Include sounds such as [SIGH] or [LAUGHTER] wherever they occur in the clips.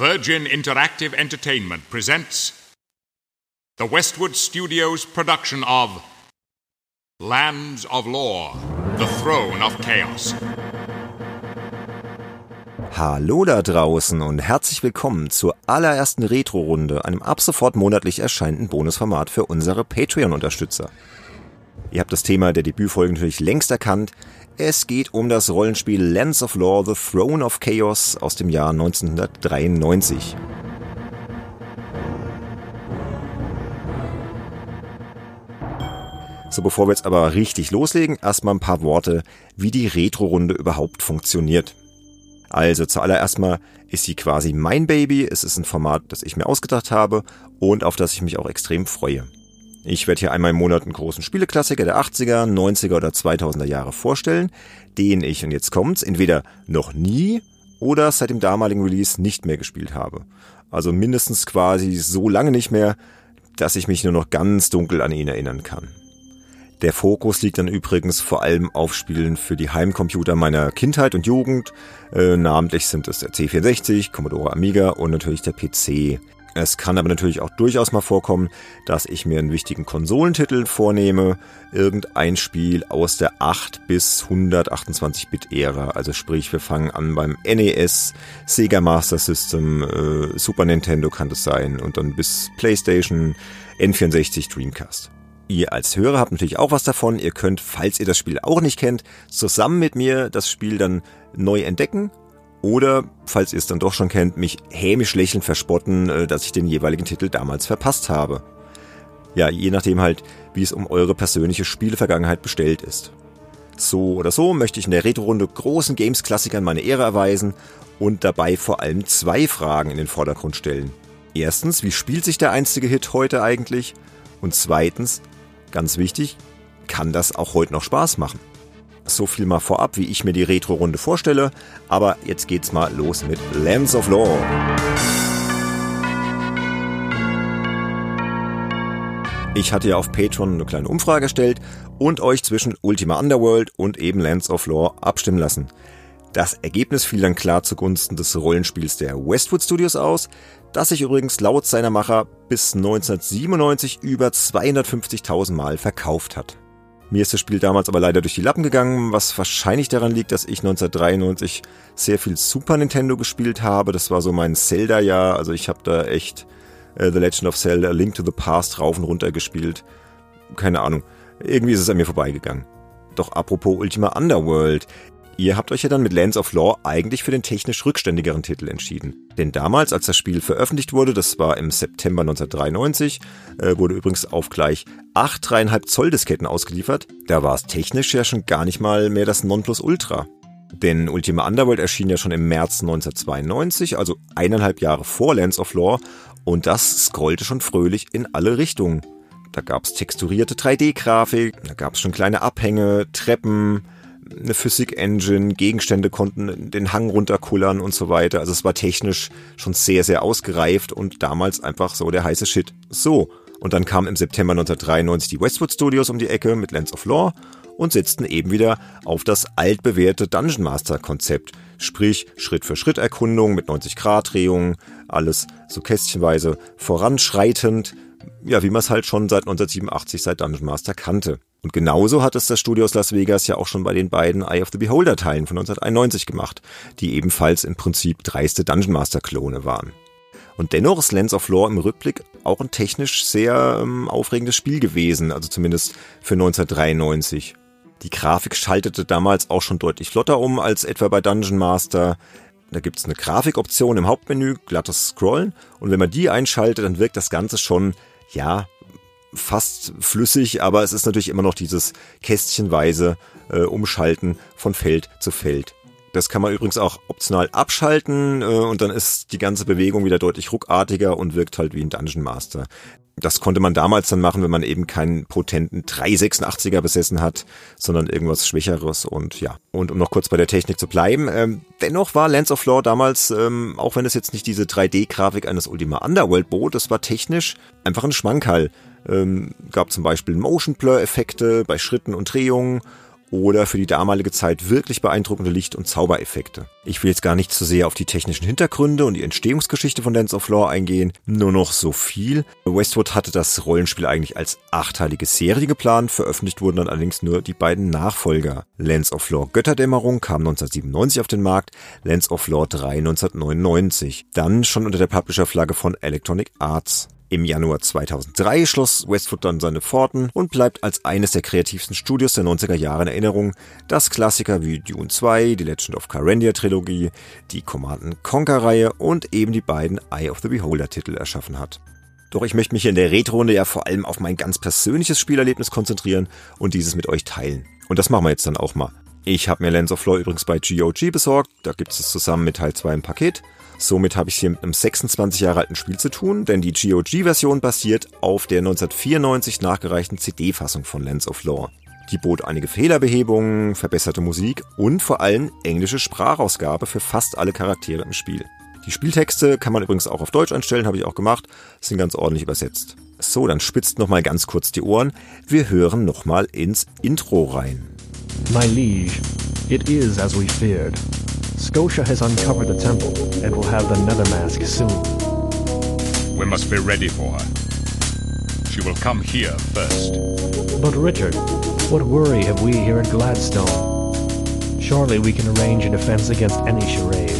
Virgin Interactive Entertainment presents the Westwood Studios production of Lands of Lore, The Throne of Chaos. Hallo da draußen und herzlich willkommen zur allerersten Retro-Runde, einem ab sofort monatlich erscheinenden Bonusformat für unsere Patreon-Unterstützer. Ihr habt das Thema der Debütfolge natürlich längst erkannt. Es geht um das Rollenspiel Lands of Lore, The Throne of Chaos aus dem Jahr 1993. So, bevor wir jetzt aber richtig loslegen, erstmal ein paar Worte, wie die Retro-Runde überhaupt funktioniert. Also zuallererst mal ist sie quasi mein Baby. Es ist ein Format, das ich mir ausgedacht habe und auf das ich mich auch extrem freue. Ich werde hier einmal im Monat einen großen Spieleklassiker der 80er, 90er oder 2000er Jahre vorstellen, den ich, und jetzt kommt's, entweder noch nie oder seit dem damaligen Release nicht mehr gespielt habe. Also mindestens quasi so lange nicht mehr, dass ich mich nur noch ganz dunkel an ihn erinnern kann. Der Fokus liegt dann übrigens vor allem auf Spielen für die Heimcomputer meiner Kindheit und Jugend. Äh, namentlich sind es der C64, Commodore Amiga und natürlich der PC. Es kann aber natürlich auch durchaus mal vorkommen, dass ich mir einen wichtigen Konsolentitel vornehme, irgendein Spiel aus der 8 bis 128-Bit-Ära. Also sprich, wir fangen an beim NES, Sega Master System, äh, Super Nintendo kann das sein und dann bis PlayStation, N64, Dreamcast. Ihr als Hörer habt natürlich auch was davon. Ihr könnt, falls ihr das Spiel auch nicht kennt, zusammen mit mir das Spiel dann neu entdecken oder, falls ihr es dann doch schon kennt, mich hämisch lächelnd verspotten, äh, dass ich den jeweiligen Titel damals verpasst habe. Ja, je nachdem halt, wie es um eure persönliche Spielevergangenheit bestellt ist. So oder so möchte ich in der Retro-Runde großen Games-Klassikern meine Ehre erweisen und dabei vor allem zwei Fragen in den Vordergrund stellen. Erstens, wie spielt sich der einstige Hit heute eigentlich? Und zweitens, ganz wichtig, kann das auch heute noch Spaß machen? So viel mal vorab, wie ich mir die Retro-Runde vorstelle. Aber jetzt geht's mal los mit Lands of Lore. Ich hatte ja auf Patreon eine kleine Umfrage gestellt und euch zwischen Ultima Underworld und eben Lands of Lore abstimmen lassen. Das Ergebnis fiel dann klar zugunsten des Rollenspiels der Westwood Studios aus, das sich übrigens laut seiner Macher bis 1997 über 250.000 Mal verkauft hat. Mir ist das Spiel damals aber leider durch die Lappen gegangen, was wahrscheinlich daran liegt, dass ich 1993 sehr viel Super Nintendo gespielt habe. Das war so mein Zelda-Jahr. Also ich habe da echt äh, The Legend of Zelda, Link to the Past rauf und runter gespielt. Keine Ahnung. Irgendwie ist es an mir vorbeigegangen. Doch apropos Ultima Underworld. Ihr habt euch ja dann mit Lands of Lore eigentlich für den technisch rückständigeren Titel entschieden. Denn damals, als das Spiel veröffentlicht wurde, das war im September 1993, äh, wurde übrigens auf gleich acht 3,5 Zoll Disketten ausgeliefert. Da war es technisch ja schon gar nicht mal mehr das Nonplusultra. Denn Ultima Underworld erschien ja schon im März 1992, also eineinhalb Jahre vor Lands of Lore, und das scrollte schon fröhlich in alle Richtungen. Da gab's texturierte 3D-Grafik, da gab's schon kleine Abhänge, Treppen, eine Physik-Engine, Gegenstände konnten den Hang runterkullern und so weiter. Also es war technisch schon sehr, sehr ausgereift und damals einfach so der heiße Shit. So. Und dann kam im September 1993 die Westwood Studios um die Ecke mit Lands of Lore und setzten eben wieder auf das altbewährte Dungeon Master Konzept. Sprich, Schritt für Schritt Erkundung mit 90 Grad Drehungen, alles so kästchenweise voranschreitend, ja, wie man es halt schon seit 1987 seit Dungeon Master kannte. Und genauso hat es das Studio aus Las Vegas ja auch schon bei den beiden Eye of the Beholder Teilen von 1991 gemacht, die ebenfalls im Prinzip dreiste Dungeon Master Klone waren. Und dennoch ist Lens of Lore im Rückblick auch ein technisch sehr ähm, aufregendes Spiel gewesen, also zumindest für 1993. Die Grafik schaltete damals auch schon deutlich flotter um als etwa bei Dungeon Master. Da gibt's eine Grafikoption im Hauptmenü, glattes Scrollen, und wenn man die einschaltet, dann wirkt das Ganze schon, ja, fast flüssig, aber es ist natürlich immer noch dieses kästchenweise äh, Umschalten von Feld zu Feld. Das kann man übrigens auch optional abschalten äh, und dann ist die ganze Bewegung wieder deutlich ruckartiger und wirkt halt wie ein Dungeon Master. Das konnte man damals dann machen, wenn man eben keinen potenten 386er besessen hat, sondern irgendwas Schwächeres und ja. Und um noch kurz bei der Technik zu bleiben, ähm, dennoch war Lands of Lore damals, ähm, auch wenn es jetzt nicht diese 3D-Grafik eines Ultima Underworld bot, das war technisch einfach ein Schmankerl. Ähm, gab zum Beispiel Motion Blur Effekte bei Schritten und Drehungen oder für die damalige Zeit wirklich beeindruckende Licht- und Zaubereffekte. Ich will jetzt gar nicht zu sehr auf die technischen Hintergründe und die Entstehungsgeschichte von Dance of Lore eingehen, nur noch so viel. Westwood hatte das Rollenspiel eigentlich als achteilige Serie geplant, veröffentlicht wurden dann allerdings nur die beiden Nachfolger. Lance of Lore Götterdämmerung kam 1997 auf den Markt, Lance of Lore 3 1999, dann schon unter der Publisher-Flagge von Electronic Arts. Im Januar 2003 schloss Westwood dann seine Pforten und bleibt als eines der kreativsten Studios der 90er Jahre in Erinnerung, das Klassiker wie Dune 2, die Legend of Carandia Trilogie, die Command Conquer Reihe und eben die beiden Eye of the Beholder Titel erschaffen hat. Doch ich möchte mich hier in der Retro-Runde ja vor allem auf mein ganz persönliches Spielerlebnis konzentrieren und dieses mit euch teilen. Und das machen wir jetzt dann auch mal. Ich habe mir Lens of Lore übrigens bei GOG besorgt, da gibt es zusammen mit Teil 2 im Paket. Somit habe ich hier mit einem 26 Jahre alten Spiel zu tun, denn die GOG-Version basiert auf der 1994 nachgereichten CD-Fassung von Lens of Lore. Die bot einige Fehlerbehebungen, verbesserte Musik und vor allem englische Sprachausgabe für fast alle Charaktere im Spiel. Die Spieltexte kann man übrigens auch auf Deutsch einstellen, habe ich auch gemacht, sind ganz ordentlich übersetzt. So, dann spitzt nochmal ganz kurz die Ohren. Wir hören nochmal ins Intro rein. My liege, it is as we feared. Scotia has uncovered the temple and will have the nether mask soon. We must be ready for her. She will come here first. But Richard, what worry have we here at Gladstone? Surely we can arrange a defense against any charade.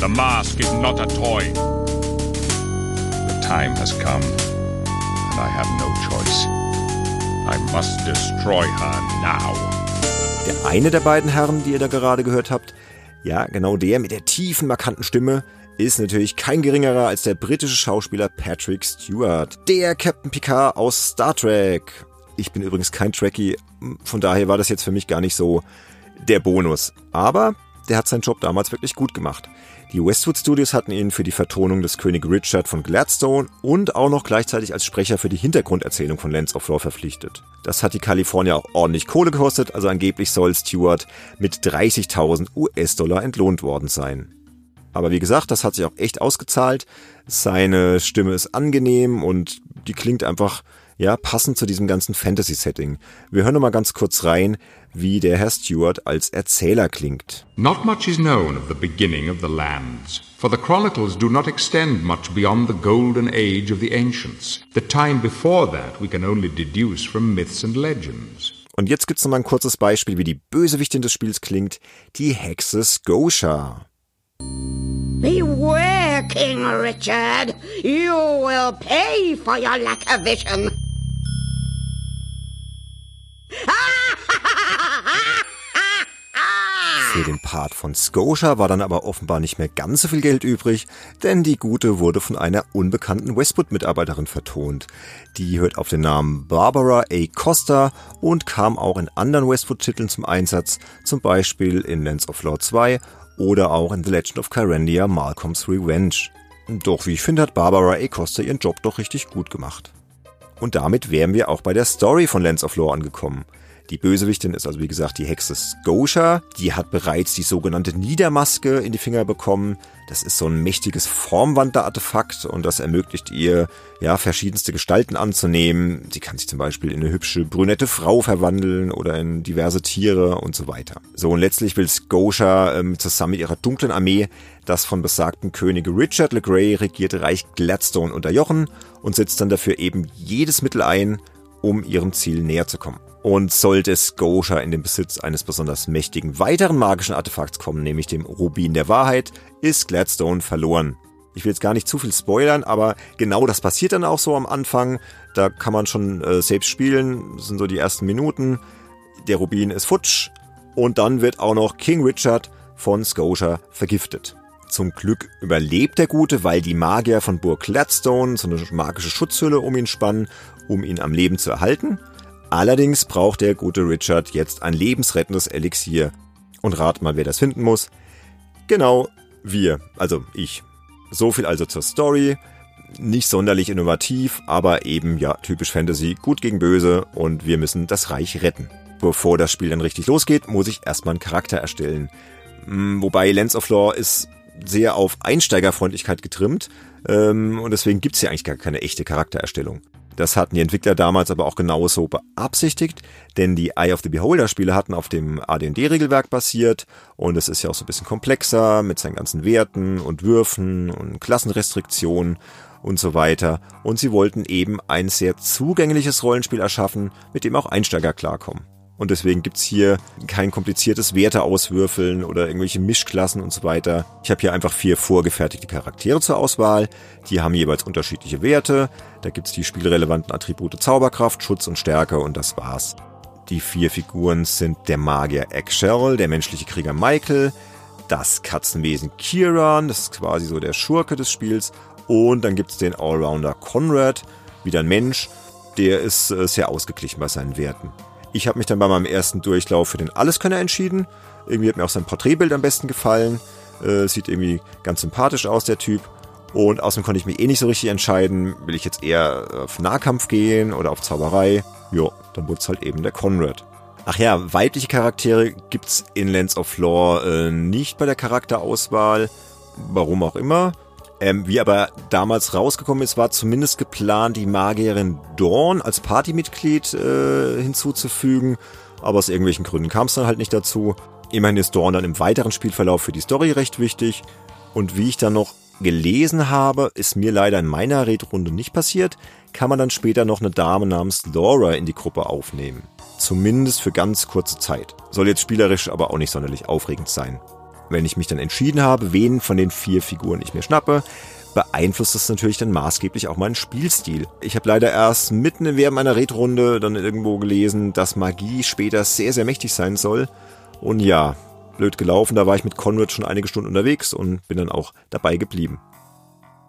The mask is not a toy. The time has come, and I have no choice. I must destroy her now. Der eine der beiden Herren, die ihr da gerade gehört habt, ja, genau der mit der tiefen, markanten Stimme, ist natürlich kein geringerer als der britische Schauspieler Patrick Stewart, der Captain Picard aus Star Trek. Ich bin übrigens kein Trekkie, von daher war das jetzt für mich gar nicht so der Bonus. Aber der hat seinen Job damals wirklich gut gemacht. Die Westwood Studios hatten ihn für die Vertonung des König Richard von Gladstone und auch noch gleichzeitig als Sprecher für die Hintergrunderzählung von Lands of Lore verpflichtet. Das hat die Kalifornier auch ordentlich Kohle gekostet, also angeblich soll Stewart mit 30.000 US-Dollar entlohnt worden sein. Aber wie gesagt, das hat sich auch echt ausgezahlt. Seine Stimme ist angenehm und die klingt einfach ja, passend zu diesem ganzen Fantasy-Setting. Wir hören noch mal ganz kurz rein, wie der Herr Stewart als Erzähler klingt. Not much is known of the beginning of the lands, for the chronicles do not extend much beyond the golden age of the ancients. The time before that we can only deduce from myths and legends. Und jetzt gibt's noch mal ein kurzes Beispiel, wie die Bösewichtin des Spiels klingt, die Hexe Scotia. Beware, King Richard. You will pay for your lack of vision. Für den Part von Scotia war dann aber offenbar nicht mehr ganz so viel Geld übrig, denn die Gute wurde von einer unbekannten Westwood-Mitarbeiterin vertont. Die hört auf den Namen Barbara A. Costa und kam auch in anderen Westwood-Titeln zum Einsatz, zum Beispiel in Lands of Lore 2 oder auch in The Legend of Carandia Malcolm's Revenge. Doch wie ich finde, hat Barbara A. Costa ihren Job doch richtig gut gemacht. Und damit wären wir auch bei der Story von Lands of Lore angekommen. Die Bösewichtin ist also wie gesagt die Hexe Scotia. Die hat bereits die sogenannte Niedermaske in die Finger bekommen. Das ist so ein mächtiges Formwandler-Artefakt und das ermöglicht ihr, ja, verschiedenste Gestalten anzunehmen. Sie kann sich zum Beispiel in eine hübsche brünette Frau verwandeln oder in diverse Tiere und so weiter. So, und letztlich will Scotia ähm, zusammen mit ihrer dunklen Armee das von besagten König Richard le Grey regierte Reich Gladstone unterjochen und setzt dann dafür eben jedes Mittel ein, um ihrem Ziel näher zu kommen. Und sollte Scotia in den Besitz eines besonders mächtigen weiteren magischen Artefakts kommen, nämlich dem Rubin der Wahrheit, ist Gladstone verloren. Ich will jetzt gar nicht zu viel spoilern, aber genau das passiert dann auch so am Anfang. Da kann man schon äh, selbst spielen, das sind so die ersten Minuten. Der Rubin ist futsch und dann wird auch noch King Richard von Scotia vergiftet. Zum Glück überlebt der Gute, weil die Magier von Burg Gladstone so eine magische Schutzhülle um ihn spannen, um ihn am Leben zu erhalten. Allerdings braucht der gute Richard jetzt ein lebensrettendes Elixier. Und rat mal, wer das finden muss. Genau, wir, also ich. So viel also zur Story. Nicht sonderlich innovativ, aber eben ja typisch Fantasy, gut gegen böse und wir müssen das Reich retten. Bevor das Spiel dann richtig losgeht, muss ich erstmal einen Charakter erstellen. Hm, wobei Lens of Lore ist sehr auf Einsteigerfreundlichkeit getrimmt ähm, und deswegen gibt's hier eigentlich gar keine echte Charaktererstellung. Das hatten die Entwickler damals aber auch genauso beabsichtigt, denn die Eye of the Beholder Spiele hatten auf dem AD&D-Regelwerk basiert und es ist ja auch so ein bisschen komplexer mit seinen ganzen Werten und Würfen und Klassenrestriktionen und so weiter. Und sie wollten eben ein sehr zugängliches Rollenspiel erschaffen, mit dem auch Einsteiger klarkommen. Und deswegen gibt's hier kein kompliziertes Werteauswürfeln oder irgendwelche Mischklassen und so weiter. Ich habe hier einfach vier vorgefertigte Charaktere zur Auswahl. Die haben jeweils unterschiedliche Werte. Da gibt's die spielrelevanten Attribute Zauberkraft, Schutz und Stärke und das war's. Die vier Figuren sind der Magier Eggshell, der menschliche Krieger Michael, das Katzenwesen Kieran, das ist quasi so der Schurke des Spiels, und dann gibt's den Allrounder Conrad, wieder ein Mensch, der ist äh, sehr ausgeglichen bei seinen Werten. Ich habe mich dann bei meinem ersten Durchlauf für den Alleskönner entschieden. Irgendwie hat mir auch sein Porträtbild am besten gefallen. Äh, sieht irgendwie ganz sympathisch aus, der Typ. Und außerdem konnte ich mich eh nicht so richtig entscheiden, will ich jetzt eher auf Nahkampf gehen oder auf Zauberei. Jo, dann wurde es halt eben der Conrad. Ach ja, weibliche Charaktere gibt's in Lands of Lore äh, nicht bei der Charakterauswahl. Warum auch immer. Ähm, wie aber damals rausgekommen ist, war zumindest geplant, die Magierin Dawn als Partymitglied äh, hinzuzufügen. Aber aus irgendwelchen Gründen kam es dann halt nicht dazu. Immerhin ist Dawn dann im weiteren Spielverlauf für die Story recht wichtig. Und wie ich dann noch gelesen habe, ist mir leider in meiner Redrunde nicht passiert, kann man dann später noch eine Dame namens Laura in die Gruppe aufnehmen. Zumindest für ganz kurze Zeit. Soll jetzt spielerisch aber auch nicht sonderlich aufregend sein wenn ich mich dann entschieden habe, wen von den vier Figuren ich mir schnappe, beeinflusst das natürlich dann maßgeblich auch meinen Spielstil. Ich habe leider erst mitten während meiner Redrunde dann irgendwo gelesen, dass Magie später sehr, sehr mächtig sein soll. Und ja, blöd gelaufen, da war ich mit Conrad schon einige Stunden unterwegs und bin dann auch dabei geblieben.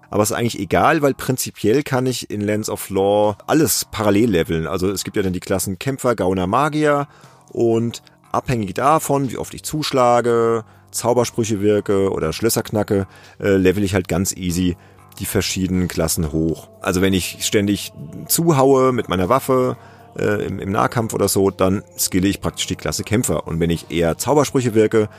Aber es ist eigentlich egal, weil prinzipiell kann ich in Lands of Law alles parallel leveln. Also es gibt ja dann die Klassen Kämpfer, Gauner, Magier und abhängig davon, wie oft ich zuschlage, Zaubersprüche wirke oder Schlösser knacke, äh, level ich halt ganz easy die verschiedenen Klassen hoch. Also wenn ich ständig zuhaue mit meiner Waffe äh, im, im Nahkampf oder so, dann skille ich praktisch die Klasse Kämpfer. Und wenn ich eher Zaubersprüche wirke,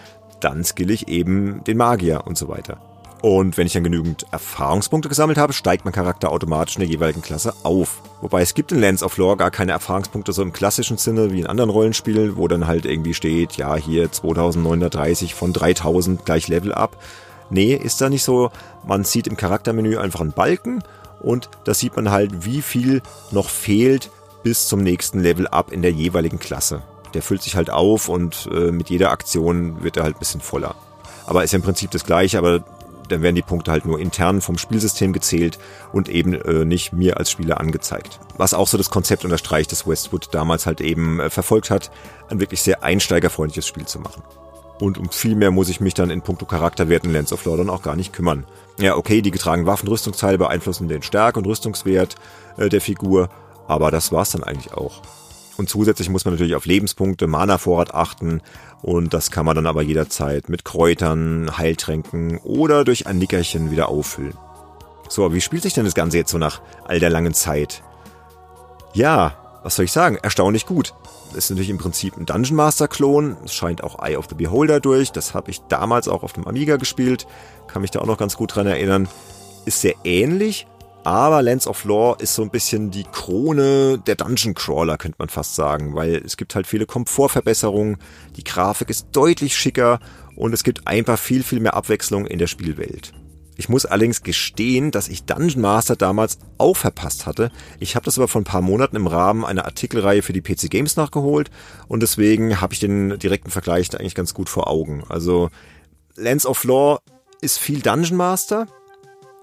dann skille ich eben den Magier und so weiter. Und wenn ich dann genügend Erfahrungspunkte gesammelt habe, steigt mein Charakter automatisch in der jeweiligen Klasse auf. Wobei es gibt in Lands of Lore gar keine Erfahrungspunkte so im klassischen Sinne wie in anderen Rollenspielen, wo dann halt irgendwie steht, ja, hier 2930 von 3000 gleich Level up. Nee, ist da nicht so. Man sieht im Charaktermenü einfach einen Balken und da sieht man halt, wie viel noch fehlt bis zum nächsten Level up in der jeweiligen Klasse. Der füllt sich halt auf und äh, mit jeder Aktion wird er halt ein bisschen voller. Aber ist ja im Prinzip das gleiche, aber dann werden die Punkte halt nur intern vom Spielsystem gezählt und eben äh, nicht mir als Spieler angezeigt. Was auch so das Konzept unterstreicht, das Westwood damals halt eben äh, verfolgt hat, ein wirklich sehr einsteigerfreundliches Spiel zu machen. Und um viel mehr muss ich mich dann in puncto Charakterwerten Lands of Lordon auch gar nicht kümmern. Ja, okay, die getragenen Waffenrüstungsteile beeinflussen den Stärke- und Rüstungswert äh, der Figur, aber das war's dann eigentlich auch. Und zusätzlich muss man natürlich auf Lebenspunkte, Mana-Vorrat achten. Und das kann man dann aber jederzeit mit Kräutern, Heiltränken oder durch ein Nickerchen wieder auffüllen. So, wie spielt sich denn das Ganze jetzt so nach all der langen Zeit? Ja, was soll ich sagen? Erstaunlich gut. Ist natürlich im Prinzip ein Dungeon Master Klon. Es scheint auch Eye of the Beholder durch. Das habe ich damals auch auf dem Amiga gespielt. Kann mich da auch noch ganz gut dran erinnern. Ist sehr ähnlich, aber Lands of Lore ist so ein bisschen die Krone der Dungeon Crawler, könnte man fast sagen, weil es gibt halt viele Komfortverbesserungen, die Grafik ist deutlich schicker und es gibt einfach viel, viel mehr Abwechslung in der Spielwelt. Ich muss allerdings gestehen, dass ich Dungeon Master damals auch verpasst hatte. Ich habe das aber vor ein paar Monaten im Rahmen einer Artikelreihe für die PC Games nachgeholt und deswegen habe ich den direkten Vergleich da eigentlich ganz gut vor Augen. Also Lands of Lore ist viel Dungeon Master,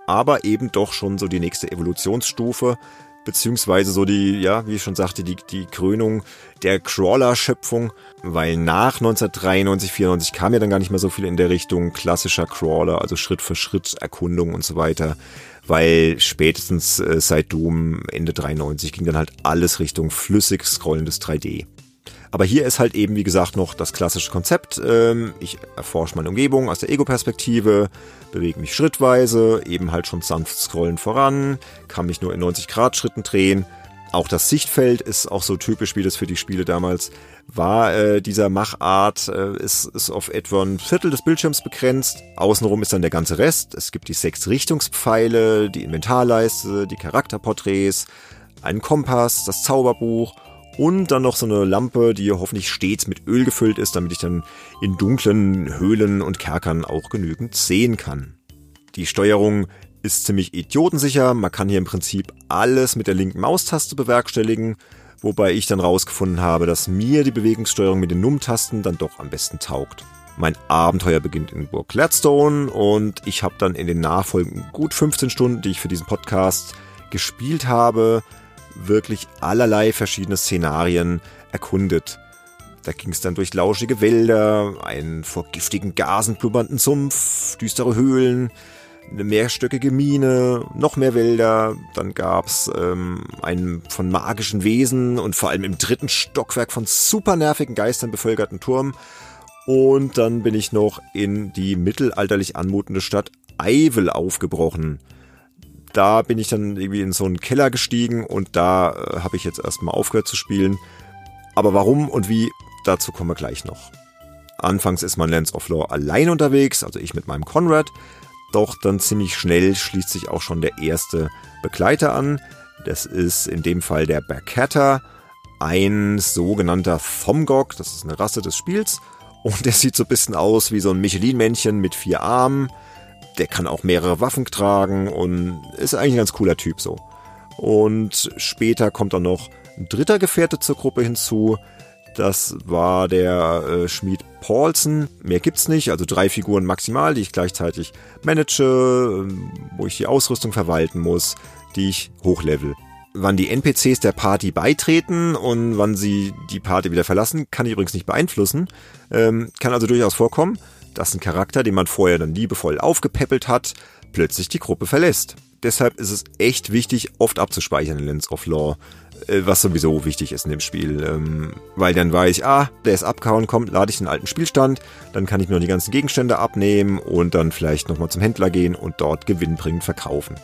aber eben doch schon so die nächste Evolutionsstufe, beziehungsweise so die, ja, wie ich schon sagte, die, die Krönung der Crawler-Schöpfung, weil nach 1993, 94 kam ja dann gar nicht mehr so viel in der Richtung klassischer Crawler, also Schritt für Schritt Erkundung und so weiter, weil spätestens äh, seit Doom Ende 93 ging dann halt alles Richtung flüssig scrollendes 3D. Aber hier ist halt eben, wie gesagt, noch das klassische Konzept. Ähm, ich erforsche meine Umgebung aus der Ego-Perspektive, bewege mich schrittweise, eben halt schon sanft scrollen voran, kann mich nur in 90 Grad Schritten drehen. Auch das Sichtfeld ist auch so typisch, wie das für die Spiele damals war. Äh, dieser Machart äh, ist, ist auf etwa ein Viertel des Bildschirms begrenzt. Außenrum ist dann der ganze Rest. Es gibt die sechs Richtungspfeile, die Inventarleiste, die Charakterporträts, einen Kompass, das Zauberbuch und dann noch so eine Lampe, die hoffentlich stets mit Öl gefüllt ist, damit ich dann in dunklen Höhlen und Kerkern auch genügend sehen kann. Die Steuerung ist ziemlich idiotensicher, man kann hier im Prinzip alles mit der linken Maustaste bewerkstelligen, wobei ich dann rausgefunden habe, dass mir die Bewegungssteuerung mit den Num-Tasten dann doch am besten taugt. Mein Abenteuer beginnt in Burg Gladstone und ich habe dann in den nachfolgenden gut 15 Stunden, die ich für diesen Podcast gespielt habe, wirklich allerlei verschiedene Szenarien erkundet. Da ging es dann durch lauschige Wälder, einen vor giftigen Gasen blubbernden Sumpf, düstere Höhlen, eine mehrstöckige Mine, noch mehr Wälder. Dann gab's ähm, einen von magischen Wesen und vor allem im dritten Stockwerk von super nervigen Geistern bevölkerten Turm. Und dann bin ich noch in die mittelalterlich anmutende Stadt Eivel aufgebrochen. Da bin ich dann irgendwie in so einen Keller gestiegen und da äh, habe ich jetzt erstmal aufgehört zu spielen. Aber warum und wie, dazu kommen wir gleich noch. Anfangs ist man Lands of Lore allein unterwegs, also ich mit meinem Conrad. Doch dann ziemlich schnell schließt sich auch schon der erste Begleiter an. Das ist in dem Fall der Berkata, ein sogenannter Thomgok, das ist eine Rasse des Spiels. Und der [LAUGHS] sieht so ein bisschen aus wie so ein Michelin-Männchen mit vier Armen. Der kann auch mehrere Waffen tragen und ist eigentlich ein ganz cooler Typ so. Und später kommt dann noch ein dritter Gefährte zur Gruppe hinzu. Das war der äh, Schmied Paulsen. Mehr gibt's nicht, also drei Figuren maximal, die ich gleichzeitig manage, äh, wo ich die Ausrüstung verwalten muss, die ich hochlevel. Wann die NPCs der Party beitreten und wann sie die Party wieder verlassen, kann ich übrigens nicht beeinflussen. Ähm, kann also durchaus vorkommen, dass ein Charakter, den man vorher dann liebevoll aufgepäppelt hat, plötzlich die Gruppe verlässt. Deshalb ist es echt wichtig, oft abzuspeichern in Lens of Law. Äh, was sowieso wichtig ist in dem Spiel. Ähm, weil dann weiß ich, ah, der ist abgehauen, kommt, lade ich den alten Spielstand, dann kann ich mir noch die ganzen Gegenstände abnehmen und dann vielleicht nochmal zum Händler gehen und dort gewinnbringend verkaufen.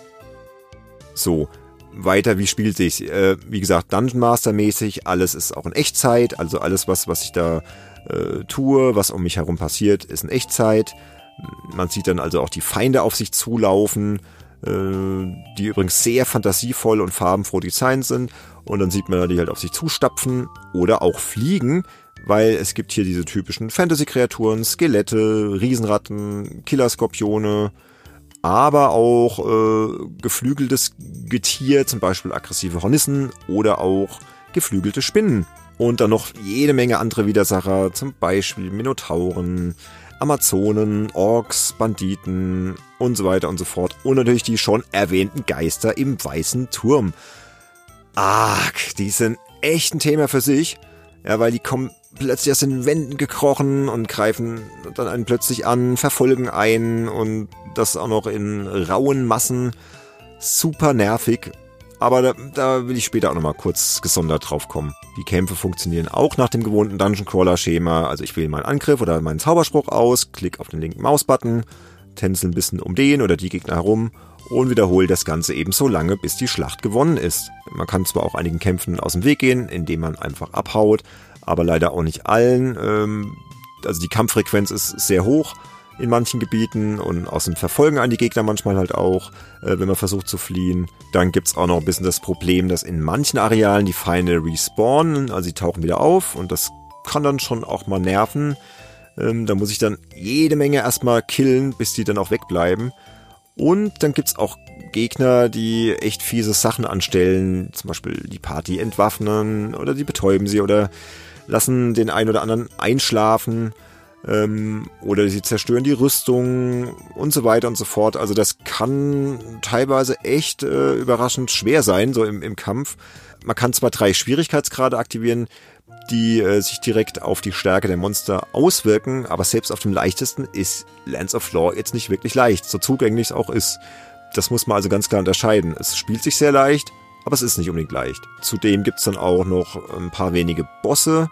So, weiter, wie spielt sich? Äh, wie gesagt, Dungeon Master mäßig, alles ist auch in Echtzeit, also alles, was, was ich da äh, tue, was um mich herum passiert, ist in Echtzeit. Man sieht dann also auch die Feinde auf sich zulaufen, äh, die übrigens sehr fantasievoll und farbenfroh designt sind und dann sieht man die halt auf sich zustapfen oder auch fliegen, weil es gibt hier diese typischen Fantasy-Kreaturen, Skelette, Riesenratten, Killerskorpione, aber auch äh, geflügeltes Getier, zum Beispiel aggressive Hornissen oder auch geflügelte Spinnen. Und dann noch jede Menge andere Widersacher, zum Beispiel Minotauren, Amazonen, Orks, Banditen und so weiter und so fort. Und natürlich die schon erwähnten Geister im weißen Turm. Arg, die sind echt ein Thema für sich. Ja, weil die kommen plötzlich aus den Wänden gekrochen und greifen dann einen plötzlich an, verfolgen einen und das auch noch in rauen Massen. Super nervig. Aber da, da will ich später auch nochmal kurz gesondert drauf kommen. Die Kämpfe funktionieren auch nach dem gewohnten Dungeon Crawler Schema. Also ich wähle meinen Angriff oder meinen Zauberspruch aus, klicke auf den linken Mausbutton, tänzel ein bisschen um den oder die Gegner herum und wiederhole das Ganze eben so lange, bis die Schlacht gewonnen ist. Man kann zwar auch einigen Kämpfen aus dem Weg gehen, indem man einfach abhaut, aber leider auch nicht allen. Ähm, also die Kampffrequenz ist sehr hoch in manchen Gebieten und aus dem Verfolgen an die Gegner manchmal halt auch, äh, wenn man versucht zu fliehen. Dann gibt's auch noch ein bisschen das Problem, dass in manchen Arealen die Feinde respawnen, also sie tauchen wieder auf und das kann dann schon auch mal nerven. Ähm, da muss ich dann jede Menge erstmal killen, bis die dann auch wegbleiben. Und dann gibt's auch Gegner, die echt fiese Sachen anstellen, zum Beispiel die Party entwaffnen oder die betäuben sie oder lassen den einen oder anderen einschlafen ähm, oder sie zerstören die Rüstung und so weiter und so fort. Also das kann teilweise echt äh, überraschend schwer sein, so im, im Kampf. Man kann zwar drei Schwierigkeitsgrade aktivieren, die äh, sich direkt auf die Stärke der Monster auswirken, aber selbst auf dem leichtesten ist Lands of Lore jetzt nicht wirklich leicht, so zugänglich es auch ist. Das muss man also ganz klar unterscheiden. Es spielt sich sehr leicht, aber es ist nicht unbedingt leicht. Zudem gibt's dann auch noch ein paar wenige Bosse,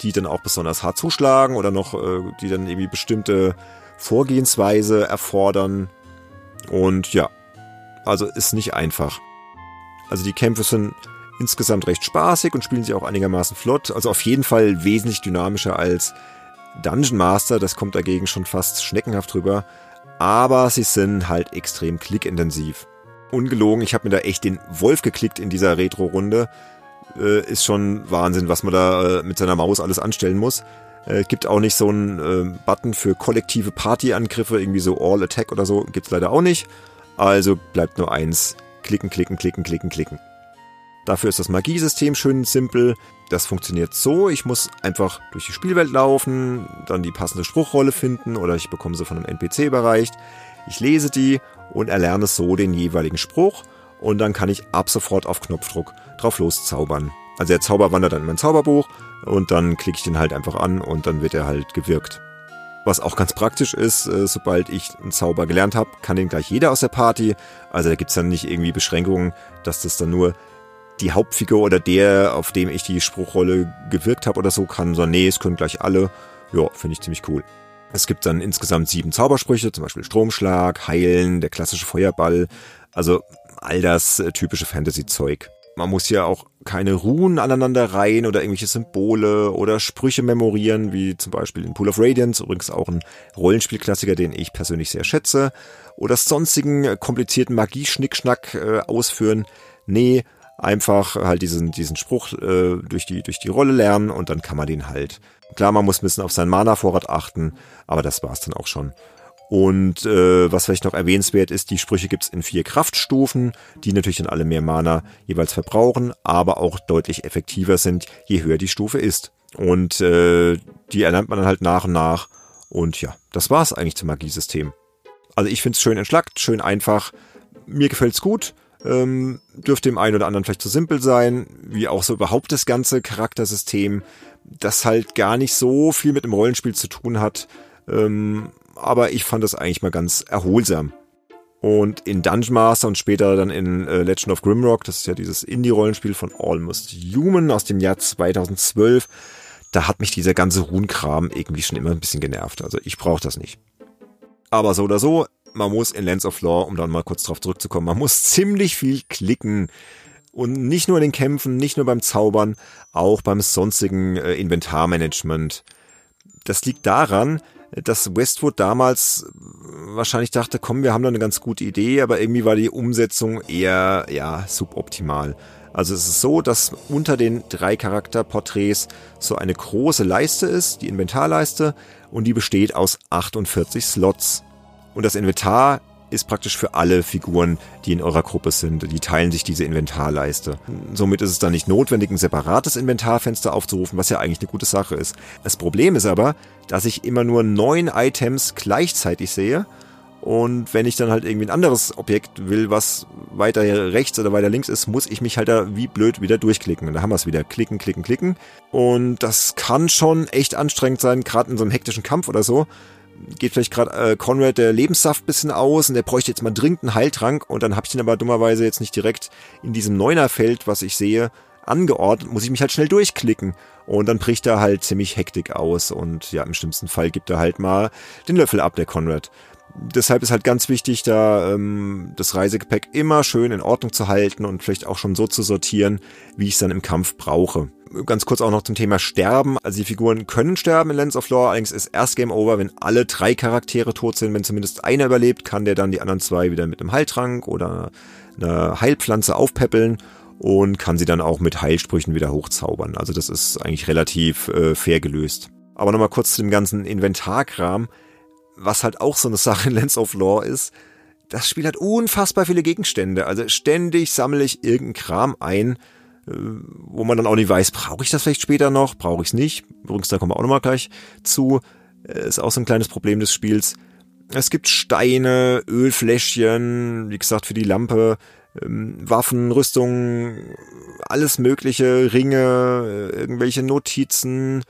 die dann auch besonders hart zuschlagen oder noch, äh, die dann irgendwie bestimmte Vorgehensweise erfordern. Und ja, also ist nicht einfach. Also die Kämpfe sind insgesamt recht spaßig und spielen sich auch einigermaßen flott. Also auf jeden Fall wesentlich dynamischer als Dungeon Master. Das kommt dagegen schon fast schneckenhaft drüber. Aber sie sind halt extrem klickintensiv. Ungelogen, ich habe mir da echt den Wolf geklickt in dieser Retro-Runde. Äh, ist schon Wahnsinn, was man da äh, mit seiner Maus alles anstellen muss. Äh, gibt auch nicht so einen äh, Button für kollektive Partyangriffe, irgendwie so All Attack oder so, gibt's leider auch nicht. Also bleibt nur eins. Klicken, klicken, klicken, klicken, klicken. Dafür ist das Magiesystem schön simpel. Das funktioniert so, ich muss einfach durch die Spielwelt laufen, dann die passende Spruchrolle finden oder ich bekomme sie von einem NPC überreicht. Ich lese die und erlerne so den jeweiligen Spruch und dann kann ich ab sofort auf Knopfdruck drauf loszaubern. Also der Zauber wandert dann in mein Zauberbuch und dann klicke ich den halt einfach an und dann wird er halt gewirkt. Was auch ganz praktisch ist, äh, sobald ich einen Zauber gelernt habe, kann den gleich jeder aus der Party. Also da gibt's dann nicht irgendwie Beschränkungen, dass das dann nur die Hauptfigur oder der, auf dem ich die Spruchrolle gewirkt habe oder so kann, sondern nee, es können gleich alle. Ja, finde ich ziemlich cool. Es gibt dann insgesamt sieben Zaubersprüche, zum Beispiel Stromschlag, Heilen, der klassische Feuerball, also all das äh, typische Fantasy-Zeug. Man muss ja auch keine Runen aneinander reihen oder irgendwelche Symbole oder Sprüche memorieren, wie zum Beispiel in Pool of Radiance, übrigens auch ein Rollenspielklassiker, den ich persönlich sehr schätze, oder sonstigen äh, komplizierten Magie-Schnickschnack äh, ausführen. Nee, einfach halt diesen, diesen Spruch äh, durch, die, durch die Rolle lernen und dann kann man den halt. Klar, man muss ein bisschen auf seinen Mana-Vorrat achten, aber das war's dann auch schon. Und äh, was vielleicht noch erwähnenswert ist, die Sprüche gibt's in vier Kraftstufen, die natürlich dann alle mehr Mana jeweils verbrauchen, aber auch deutlich effektiver sind, je höher die Stufe ist. Und äh, die erlernt man dann halt nach und nach. Und ja, das war's eigentlich zum Magiesystem. Also ich find's schön entschlackt, schön einfach. Mir gefällt's gut. Ähm, dürfte dem einen oder anderen vielleicht zu simpel sein, wie auch so überhaupt das ganze Charaktersystem, das halt gar nicht so viel mit dem Rollenspiel zu tun hat. Ähm, aber ich fand das eigentlich mal ganz erholsam. Und in Dungeon Master und später dann in äh, Legend of Grimrock, das ist ja dieses Indie-Rollenspiel von Almost Human aus dem Jahr 2012, da hat mich dieser ganze Runenkram irgendwie schon immer ein bisschen genervt. Also ich brauche das nicht. Aber so oder so, man muss in Lands of Lore, um dann mal kurz drauf zurückzukommen, man muss ziemlich viel klicken. Und nicht nur in den Kämpfen, nicht nur beim Zaubern, auch beim sonstigen äh, Inventarmanagement. Das liegt daran, dass Westwood damals wahrscheinlich dachte, komm, wir haben da eine ganz gute Idee, aber irgendwie war die Umsetzung eher, ja, suboptimal. Also es ist so, dass unter den drei Charakterporträts so eine große Leiste ist, die Inventarleiste, und die besteht aus 48 Slots. Und das Inventar ist praktisch für alle Figuren, die in eurer Gruppe sind. Die teilen sich diese Inventarleiste. Somit ist es dann nicht notwendig, ein separates Inventarfenster aufzurufen, was ja eigentlich eine gute Sache ist. Das Problem ist aber, dass ich immer nur neun Items gleichzeitig sehe. Und wenn ich dann halt irgendwie ein anderes Objekt will, was weiter rechts oder weiter links ist, muss ich mich halt da wie blöd wieder durchklicken. Und da haben wir es wieder. Klicken, klicken, klicken. Und das kann schon echt anstrengend sein, gerade in so einem hektischen Kampf oder so geht vielleicht gerade äh, Conrad der Lebenssaft bisschen aus und der bräuchte jetzt mal dringend einen Heiltrank und dann habe ich den aber dummerweise jetzt nicht direkt in diesem Neunerfeld, was ich sehe, angeordnet, muss ich mich halt schnell durchklicken und dann bricht er halt ziemlich Hektik aus und ja, im schlimmsten Fall gibt er halt mal den Löffel ab, der Conrad. Deshalb ist halt ganz wichtig, da ähm, das Reisegepäck immer schön in Ordnung zu halten und vielleicht auch schon so zu sortieren, wie ich es dann im Kampf brauche ganz kurz auch noch zum Thema Sterben. Also die Figuren können sterben in Lens of Lore, allerdings ist erst Game Over, wenn alle drei Charaktere tot sind. Wenn zumindest einer überlebt, kann der dann die anderen zwei wieder mit einem Heiltrank oder einer Heilpflanze aufpäppeln und kann sie dann auch mit Heilsprüchen wieder hochzaubern. Also das ist eigentlich relativ äh, fair gelöst. Aber nochmal kurz zu dem ganzen Inventarkram, was halt auch so eine Sache in Lens of Lore ist. Das Spiel hat unfassbar viele Gegenstände. Also ständig sammle ich irgendeinen Kram ein, äh, wo man dann auch nicht weiß, brauche ich das vielleicht später noch, brauche ich es nicht. Übrigens, da kommen wir auch nochmal gleich zu. Äh, ist auch so ein kleines Problem des Spiels. Es gibt Steine, Ölfläschchen, wie gesagt, für die Lampe, ähm, Waffen, Rüstungen, alles mögliche, Ringe, äh, irgendwelche Notizen,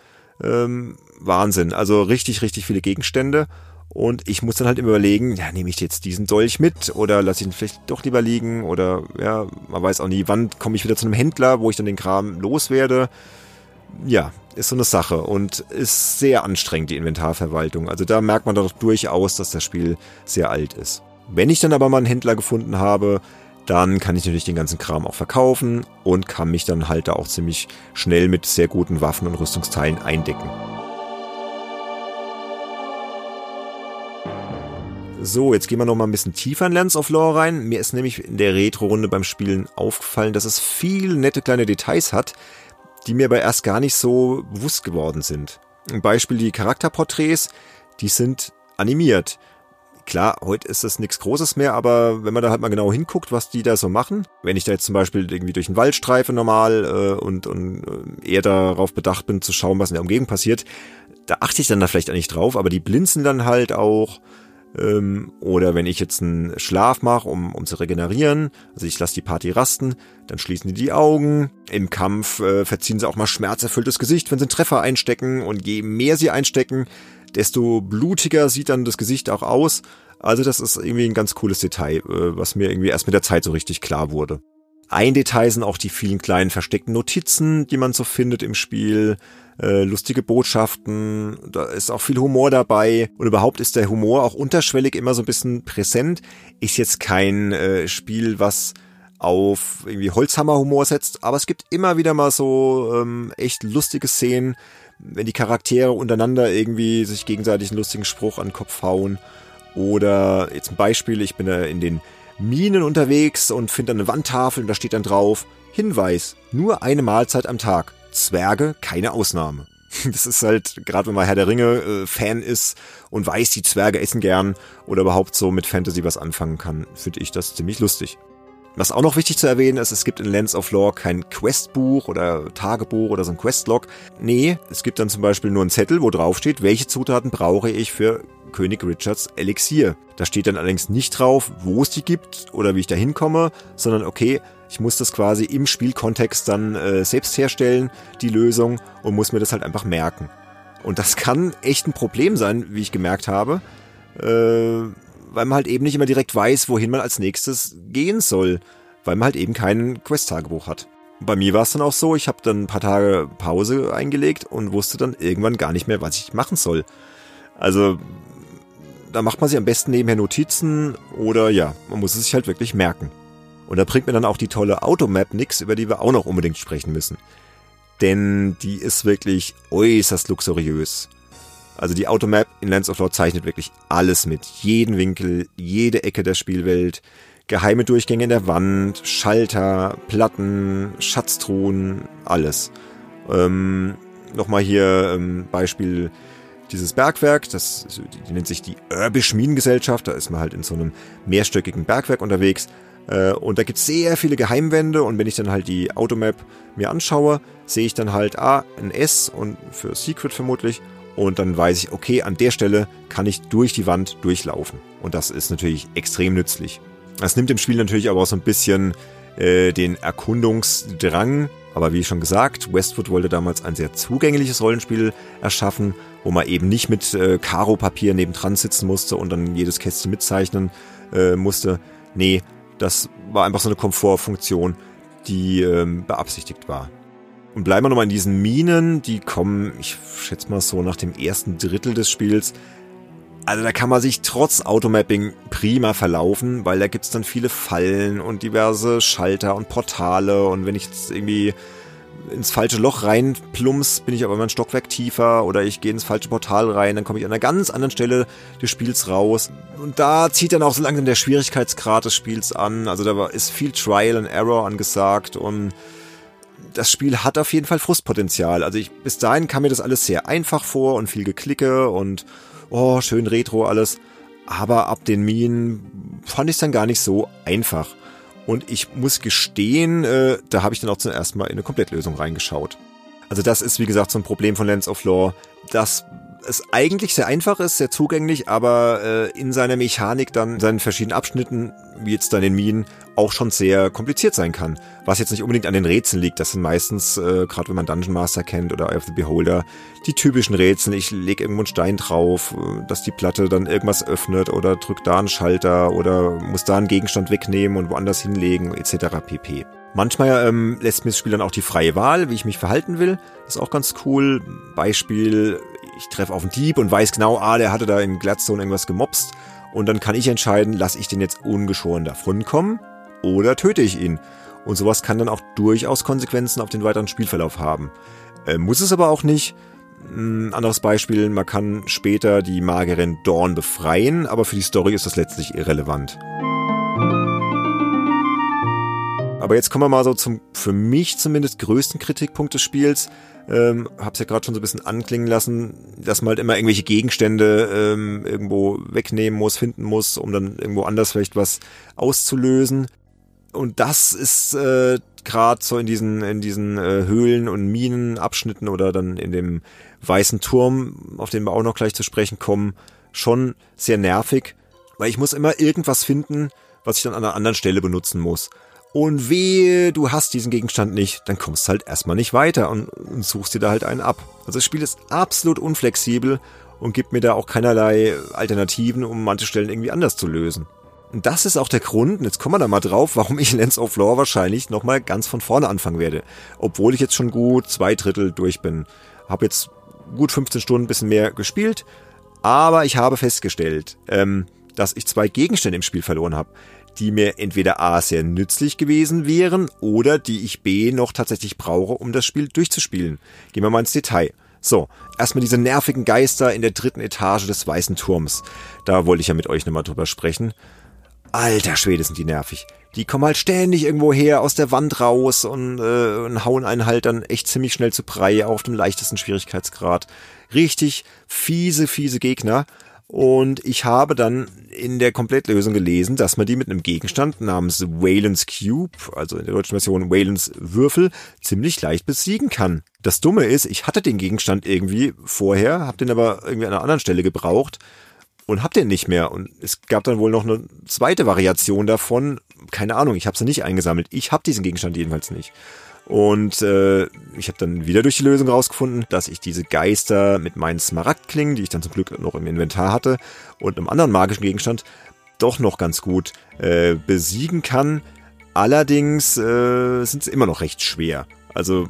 ähm, Wahnsinn. Also richtig, richtig viele Gegenstände. Und ich muss dann halt immer überlegen, ja, nehme ich jetzt diesen Dolch mit oder lasse ich ihn vielleicht doch lieber liegen oder ja, man weiß auch nie, wann komme ich wieder zu einem Händler, wo ich dann den Kram loswerde. Ja, ist so eine Sache und ist sehr anstrengend, die Inventarverwaltung. Also da merkt man doch durchaus, dass das Spiel sehr alt ist. Wenn ich dann aber mal einen Händler gefunden habe, dann kann ich natürlich den ganzen Kram auch verkaufen und kann mich dann halt da auch ziemlich schnell mit sehr guten Waffen und Rüstungsteilen eindecken. So, jetzt gehen wir noch mal ein bisschen tiefer in Lands of Lore rein. Mir ist nämlich in der Retro-Runde beim Spielen aufgefallen, dass es viele nette kleine Details hat, die mir aber erst gar nicht so bewusst geworden sind. Ein Beispiel die Charakterporträts, die sind animiert. Klar, heute ist das nichts Großes mehr, aber wenn man da halt mal genau hinguckt, was die da so machen, wenn ich da jetzt zum Beispiel irgendwie durch den Wald streife normal äh, und, und äh, eher darauf bedacht bin zu schauen, was in der Umgebung passiert, da achte ich dann da vielleicht auch nicht drauf, aber die blinzen dann halt auch. Ähm, oder wenn ich jetzt einen Schlaf mache, um, um zu regenerieren, also ich lasse die Party rasten, dann schließen die die Augen. Im Kampf äh, verziehen sie auch mal schmerzerfülltes Gesicht, wenn sie einen Treffer einstecken. Und je mehr sie einstecken, desto blutiger sieht dann das Gesicht auch aus. Also das ist irgendwie ein ganz cooles Detail, äh, was mir irgendwie erst mit der Zeit so richtig klar wurde. Ein Detail sind auch die vielen kleinen versteckten Notizen, die man so findet im Spiel äh, lustige Botschaften, da ist auch viel Humor dabei und überhaupt ist der Humor auch unterschwellig immer so ein bisschen präsent. Ist jetzt kein äh, Spiel, was auf irgendwie Holzhammer-Humor setzt, aber es gibt immer wieder mal so ähm, echt lustige Szenen, wenn die Charaktere untereinander irgendwie sich gegenseitig einen lustigen Spruch an den Kopf hauen. Oder jetzt ein Beispiel, ich bin da in den Minen unterwegs und finde eine Wandtafel und da steht dann drauf, Hinweis, nur eine Mahlzeit am Tag. Zwerge keine Ausnahme. [LAUGHS] Das ist halt, gerade wenn man Herr der Ringe äh, Fan ist und weiß, die Zwerge essen gern oder überhaupt so mit Fantasy was anfangen kann, finde ich das ziemlich lustig. Was auch noch wichtig zu erwähnen ist, es gibt in Lands of Lore kein Questbuch oder Tagebuch oder so ein Questlog. Nee, es gibt dann zum Beispiel nur einen Zettel, wo drauf steht, welche Zutaten brauche ich für König Richards Elixier. Da steht dann allerdings nicht drauf, wo es die gibt oder wie ich da hinkomme, sondern okay, ich muss das quasi im Spielkontext dann äh, selbst herstellen, die Lösung, und muss mir das halt einfach merken. Und das kann echt ein Problem sein, wie ich gemerkt habe, äh, weil man halt eben nicht immer direkt weiß, wohin man als nächstes gehen soll, weil man halt eben kein Quest-Tagebuch hat. Bei mir war es dann auch so, ich habe dann ein paar Tage Pause eingelegt und wusste dann irgendwann gar nicht mehr, was ich machen soll. Also da macht man sich am besten nebenher Notizen oder ja, man muss es sich halt wirklich merken. Und da bringt mir dann auch die tolle Automap nix, über die wir auch noch unbedingt sprechen müssen. Denn die ist wirklich äußerst luxuriös. Also die Automap in Lands of Lore zeichnet wirklich alles mit. Jeden Winkel, jede Ecke der Spielwelt, geheime Durchgänge in der Wand, Schalter, Platten, Schatztruhen, alles. Ähm, Nochmal hier ähm, Beispiel dieses Bergwerk, das die, nennt sich die Urbisch Minengesellschaft, da ist man halt in so einem mehrstöckigen Bergwerk unterwegs äh, und da gibt es sehr viele Geheimwände und wenn ich dann halt die Automap mir anschaue, sehe ich dann halt, ah, ein S und für Secret vermutlich und dann weiß ich, okay, an der Stelle kann ich durch die Wand durchlaufen. Und das ist natürlich extrem nützlich. Das nimmt dem Spiel natürlich aber auch so ein bisschen äh, den Erkundungsdrang. Aber wie schon gesagt, Westwood wollte damals ein sehr zugängliches Rollenspiel erschaffen, wo man eben nicht mit äh, Karo-Papier nebendran sitzen musste und dann jedes Kästchen mitzeichnen äh, musste. Nee, das war einfach so eine Komfortfunktion, die ähm, beabsichtigt war. Und bleiben wir nochmal in diesen Minen, die kommen, ich schätze mal so nach dem ersten Drittel des Spiels. Also da kann man sich trotz Automapping prima verlaufen, weil da gibt's dann viele Fallen und diverse Schalter und Portale und wenn ich jetzt irgendwie ins falsche Loch reinplumps, bin ich aber immer ein Stockwerk tiefer oder ich gehe ins falsche Portal rein, dann komme ich an einer ganz anderen Stelle des Spiels raus. Und da zieht dann auch so langsam der Schwierigkeitsgrad des Spiels an. Also da ist viel Trial and Error angesagt und das Spiel hat auf jeden Fall Frustpotenzial. Also ich, bis dahin kam mir das alles sehr einfach vor und viel Geklicke und oh, schön retro alles. Aber ab den Minen fand ich es dann gar nicht so einfach. Und ich muss gestehen, äh, da habe ich dann auch zum ersten Mal in eine Komplettlösung reingeschaut. Also das ist, wie gesagt, so ein Problem von Lens of Lore, dass es eigentlich sehr einfach ist, sehr zugänglich, aber äh, in seiner Mechanik dann, in seinen verschiedenen Abschnitten, wie jetzt dann in Minen, auch schon sehr kompliziert sein kann. Was jetzt nicht unbedingt an den Rätseln liegt, das sind meistens, äh, gerade wenn man Dungeon Master kennt oder Eye of the Beholder, die typischen Rätsel. Ich lege irgendwo einen Stein drauf, äh, dass die Platte dann irgendwas öffnet oder drückt da einen Schalter oder muss da einen Gegenstand wegnehmen und woanders hinlegen, etc. pp. Manchmal ähm, lässt mir das Spiel dann auch die freie Wahl, wie ich mich verhalten will. Ist auch ganz cool. Beispiel, ich treffe auf einen Dieb und weiß genau, ah, der hatte da in Gladstone irgendwas gemobst. Und dann kann ich entscheiden, lasse ich den jetzt ungeschoren davonkommen oder töte ich ihn. Und sowas kann dann auch durchaus Konsequenzen auf den weiteren Spielverlauf haben. Äh, muss es aber auch nicht. Ein anderes Beispiel, man kann später die Magierin Dawn befreien, aber für die Story ist das letztlich irrelevant. Aber jetzt kommen wir mal so zum, für mich zumindest, größten Kritikpunkt des Spiels. Ähm, hab's ja gerade schon so ein bisschen anklingen lassen, dass man halt immer irgendwelche Gegenstände ähm, irgendwo wegnehmen muss, finden muss, um dann irgendwo anders vielleicht was auszulösen. Und das ist äh, gerade so in diesen in diesen äh, Höhlen und Minenabschnitten oder dann in dem weißen Turm, auf den wir auch noch gleich zu sprechen kommen, schon sehr nervig, weil ich muss immer irgendwas finden, was ich dann an einer anderen Stelle benutzen muss. Und wehe, du hast diesen Gegenstand nicht, dann kommst du halt erstmal nicht weiter und, und suchst dir da halt einen ab. Also das Spiel ist absolut unflexibel und gibt mir da auch keinerlei Alternativen, um manche Stellen irgendwie anders zu lösen. Und das ist auch der Grund, und jetzt kommen wir da mal drauf, warum ich [LAUGHS] Lens of Lore wahrscheinlich nochmal ganz von vorne anfangen werde. Obwohl ich jetzt schon gut zwei Drittel durch bin. Hab jetzt gut 15 Stunden bisschen mehr gespielt, aber ich habe festgestellt, ähm, dass ich zwei Gegenstände im Spiel verloren habe die mir entweder A sehr nützlich gewesen wären oder die ich B noch tatsächlich brauche, um das Spiel durchzuspielen. Gehen wir mal ins Detail. So, erstmal diese nervigen Geister in der dritten Etage des Weißen Turms. Da wollte ich ja mit euch nochmal drüber sprechen. Alter Schwede sind die nervig. Die kommen halt ständig irgendwo her aus der Wand raus und, äh, und hauen einen halt dann echt ziemlich schnell zu Brei auf dem leichtesten Schwierigkeitsgrad. Richtig fiese, fiese Gegner. Und ich habe dann in der Komplettlösung gelesen, dass man die mit einem Gegenstand namens Wayland's Cube, also in der deutschen Version Wayland's Würfel, ziemlich leicht besiegen kann. Das Dumme ist, ich hatte den Gegenstand irgendwie vorher, habe den aber irgendwie an einer anderen Stelle gebraucht und hab den nicht mehr. Und es gab dann wohl noch eine zweite Variation davon. Keine Ahnung, ich habe sie nicht eingesammelt. Ich habe diesen Gegenstand jedenfalls nicht. Und äh, ich habe dann wieder durch die Lösung rausgefunden, dass ich diese Geister mit meinen Smaragdklingen, die ich dann zum Glück noch im Inventar hatte, und einem anderen magischen Gegenstand doch noch ganz gut äh, besiegen kann. Allerdings äh, sind sie immer noch recht schwer. Also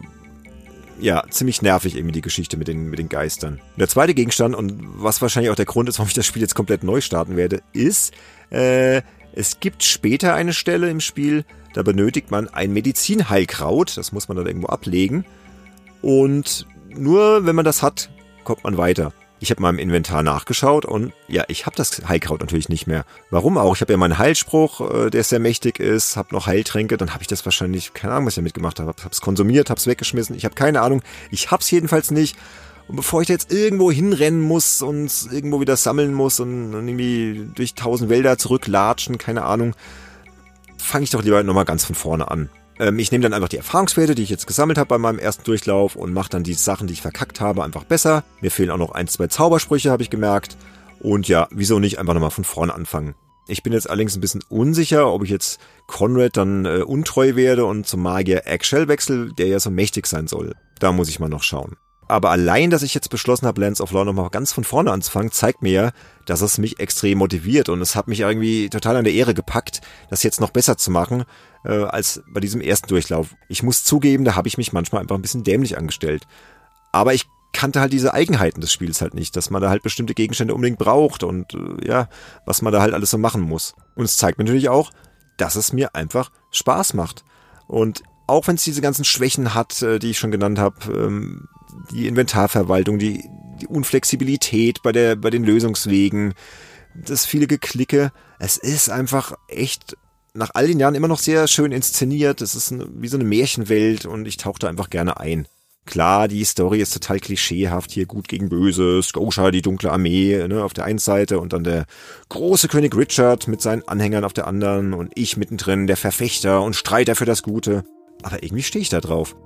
ja, ziemlich nervig irgendwie die Geschichte mit den, mit den Geistern. Der zweite Gegenstand, und was wahrscheinlich auch der Grund ist, warum ich das Spiel jetzt komplett neu starten werde, ist, äh, es gibt später eine Stelle im Spiel, da benötigt man ein Medizinheilkraut, das muss man dann irgendwo ablegen. Und nur wenn man das hat, kommt man weiter. Ich habe mal im Inventar nachgeschaut und ja, ich habe das Heilkraut natürlich nicht mehr. Warum auch? Ich habe ja meinen Heilspruch, äh, der sehr mächtig ist, habe noch Heiltränke, dann habe ich das wahrscheinlich, keine Ahnung, was ich damit gemacht habe, habe es konsumiert, habe es weggeschmissen, ich habe keine Ahnung. Ich habe es jedenfalls nicht. Und bevor ich da jetzt irgendwo hinrennen muss und irgendwo wieder sammeln muss und, und irgendwie durch tausend Wälder zurücklatschen, keine Ahnung, fange ich doch lieber nochmal ganz von vorne an. Ähm, ich nehme dann einfach die Erfahrungswerte, die ich jetzt gesammelt habe bei meinem ersten Durchlauf und mache dann die Sachen, die ich verkackt habe, einfach besser. Mir fehlen auch noch ein, zwei Zaubersprüche, habe ich gemerkt. Und ja, wieso nicht einfach nochmal von vorne anfangen. Ich bin jetzt allerdings ein bisschen unsicher, ob ich jetzt Conrad dann äh, untreu werde und zum Magier Eggshell wechsel, der ja so mächtig sein soll. Da muss ich mal noch schauen. Aber allein, dass ich jetzt beschlossen habe, Lands of Law nochmal ganz von vorne anzufangen, zeigt mir ja, dass es mich extrem motiviert und es hat mich irgendwie total an der Ehre gepackt, das jetzt noch besser zu machen äh, als bei diesem ersten Durchlauf. Ich muss zugeben, da habe ich mich manchmal einfach ein bisschen dämlich angestellt. Aber ich kannte halt diese Eigenheiten des Spiels halt nicht, dass man da halt bestimmte Gegenstände unbedingt braucht und äh, ja, was man da halt alles so machen muss. Und es zeigt mir natürlich auch, dass es mir einfach Spaß macht. Und auch wenn es diese ganzen Schwächen hat, äh, die ich schon genannt habe, ähm, die Inventarverwaltung, die, die Unflexibilität bei, der, bei den Lösungswegen, das viele Geklicke. Es ist einfach echt nach all den Jahren immer noch sehr schön inszeniert. Es ist wie so eine Märchenwelt und ich tauche da einfach gerne ein. Klar, die Story ist total klischeehaft, hier gut gegen böse, Scotia, die dunkle Armee, ne, auf der einen Seite und dann der große König Richard mit seinen Anhängern auf der anderen und ich mittendrin, der Verfechter und Streiter für das Gute. Aber irgendwie stehe ich da drauf.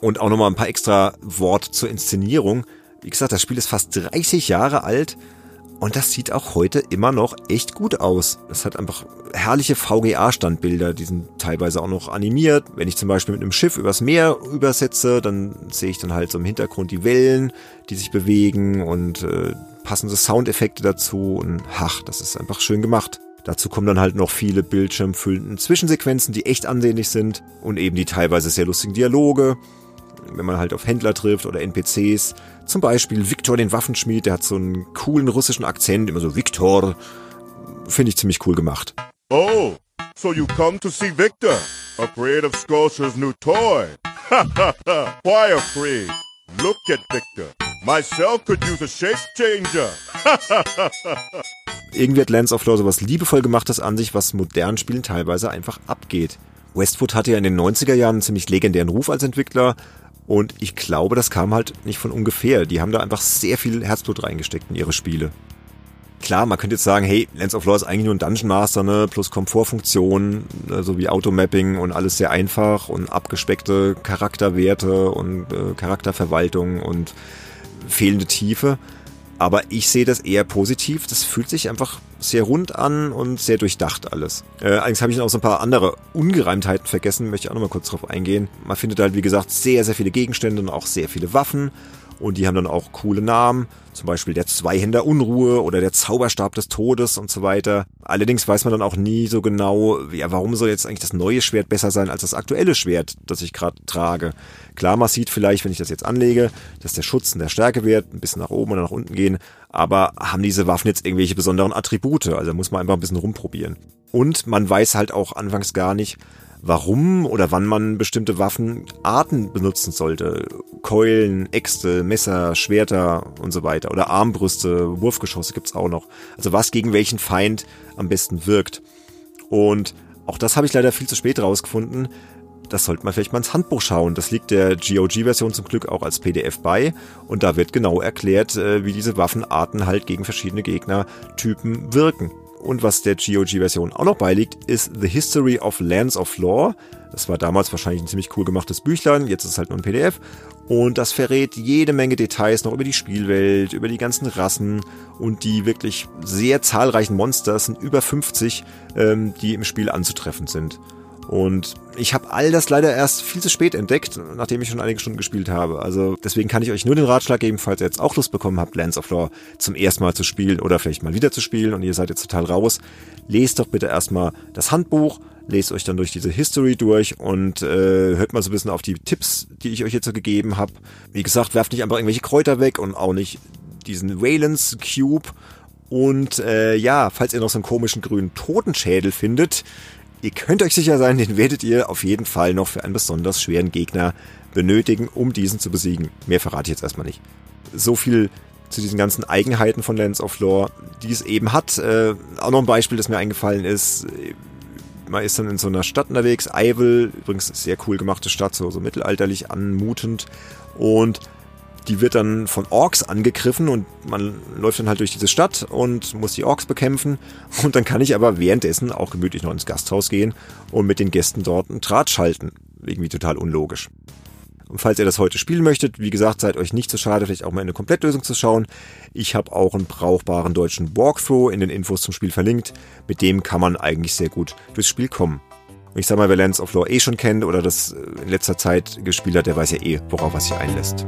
Und auch nochmal ein paar extra Wort zur Inszenierung. Wie gesagt, das Spiel ist fast 30 Jahre alt und das sieht auch heute immer noch echt gut aus. Es hat einfach herrliche VGA-Standbilder, die sind teilweise auch noch animiert. Wenn ich zum Beispiel mit einem Schiff übers Meer übersetze, dann sehe ich dann halt so im Hintergrund die Wellen, die sich bewegen und äh, passende Soundeffekte dazu. Und ach, das ist einfach schön gemacht. Dazu kommen dann halt noch viele bildschirmfüllenden Zwischensequenzen, die echt ansehnlich sind und eben die teilweise sehr lustigen Dialoge wenn man halt auf Händler trifft oder NPCs. Zum Beispiel Viktor den Waffenschmied, der hat so einen coolen russischen Akzent, immer so Viktor. Finde ich ziemlich cool gemacht. Oh, so you come to see Victor, afraid of Scotia's new toy. [LAUGHS] Why afraid? Look at Victor. Myself could use a shape changer. [LAUGHS] Irgendwie hat Lands of Lore sowas liebevoll gemachtes an sich, was modernen Spielen teilweise einfach abgeht. Westwood hatte ja in den 90er Jahren einen ziemlich legendären Ruf als Entwickler und ich glaube, das kam halt nicht von ungefähr. Die haben da einfach sehr viel Herzblut reingesteckt in ihre Spiele. Klar, man könnte jetzt sagen, hey, Lands of Lore ist eigentlich nur ein Dungeon Master, ne, plus Komfortfunktionen, so also wie Automapping und alles sehr einfach und abgespeckte Charakterwerte und äh, Charakterverwaltung und fehlende Tiefe. Aber ich sehe das eher positiv. Das fühlt sich einfach sehr rund an und sehr durchdacht alles. Äh, allerdings habe ich noch so ein paar andere Ungereimtheiten vergessen, möchte ich auch noch mal kurz drauf eingehen. Man findet halt, wie gesagt, sehr, sehr viele Gegenstände und auch sehr viele Waffen. Und die haben dann auch coole Namen, zum Beispiel der Zweihänder Unruhe oder der Zauberstab des Todes und so weiter. Allerdings weiß man dann auch nie so genau, ja, warum soll jetzt eigentlich das neue Schwert besser sein als das aktuelle Schwert, das ich gerade trage. Klar, man sieht vielleicht, wenn ich das jetzt anlege, dass der Schutz in der Stärkewert ein bisschen nach oben oder nach unten gehen, aber haben diese Waffen jetzt irgendwelche besonderen Attribute? Also muss man einfach ein bisschen rumprobieren. Und man weiß halt auch anfangs gar nicht, warum oder wann man bestimmte Waffenarten benutzen sollte. Keulen, Äxte, Messer, Schwerter und so weiter. Oder Armbrüste, Wurfgeschosse gibt's auch noch. Also was gegen welchen Feind am besten wirkt. Und auch das habe ich leider viel zu spät rausgefunden. Das sollte man vielleicht mal ins Handbuch schauen. Das liegt der GOG-Version zum Glück auch als PDF bei. Und da wird genau erklärt, äh, wie diese Waffenarten halt gegen verschiedene Gegnertypen wirken. Und was der GOG-Version auch noch beiliegt, ist The History of Lands of Lore. Das war damals wahrscheinlich ein ziemlich cool gemachtes Büchlein, jetzt ist es halt nur ein PDF. Und das verrät jede Menge Details noch über die Spielwelt, über die ganzen Rassen und die wirklich sehr zahlreichen Monster, es sind über 50, ähm, die im Spiel anzutreffen sind. Und ich habe all das leider erst viel zu spät entdeckt, nachdem ich schon einige Stunden gespielt habe. Also deswegen kann ich euch nur den Ratschlag geben, falls ihr jetzt auch Lust bekommen habt, Lands of Lore zum ersten Mal zu spielen oder vielleicht mal wieder zu spielen und ihr seid jetzt total raus. Lest doch bitte erstmal das Handbuch, lest euch dann durch diese History durch und äh, hört mal so ein bisschen auf die Tipps, die ich euch jetzt so gegeben habe. Wie gesagt, werft nicht einfach irgendwelche Kräuter weg und auch nicht diesen Valence Cube. Und äh, ja, falls ihr noch so einen komischen grünen Totenschädel findet, Ihr könnt euch sicher sein, den werdet ihr auf jeden Fall noch für einen besonders schweren Gegner benötigen, um diesen zu besiegen. Mehr verrate ich jetzt erstmal nicht. So viel zu diesen ganzen Eigenheiten von Lands of Lore, die es eben hat. Äh, auch noch ein Beispiel, das mir eingefallen ist. Man ist dann in so einer Stadt unterwegs, Eivel, übrigens sehr cool gemachte Stadt, so, so mittelalterlich anmutend. Und die wird dann von Orks angegriffen und man läuft dann halt durch diese Stadt und muss die Orks bekämpfen. Und dann kann ich aber währenddessen auch gemütlich noch ins Gasthaus gehen und mit den Gästen dort einen Draht schalten. Irgendwie total unlogisch. Und falls ihr das heute spielen möchtet, wie gesagt, seid euch nicht zu so schade, vielleicht auch mal eine Komplettlösung zu schauen. Ich habe auch einen brauchbaren deutschen Walkthrough in den Infos zum Spiel verlinkt. Mit dem kann man eigentlich sehr gut durchs Spiel kommen. Und ich sag mal, wer Lands of Lore eh schon kennt oder das in letzter Zeit gespielt hat, der weiß ja eh, worauf er sich einlässt.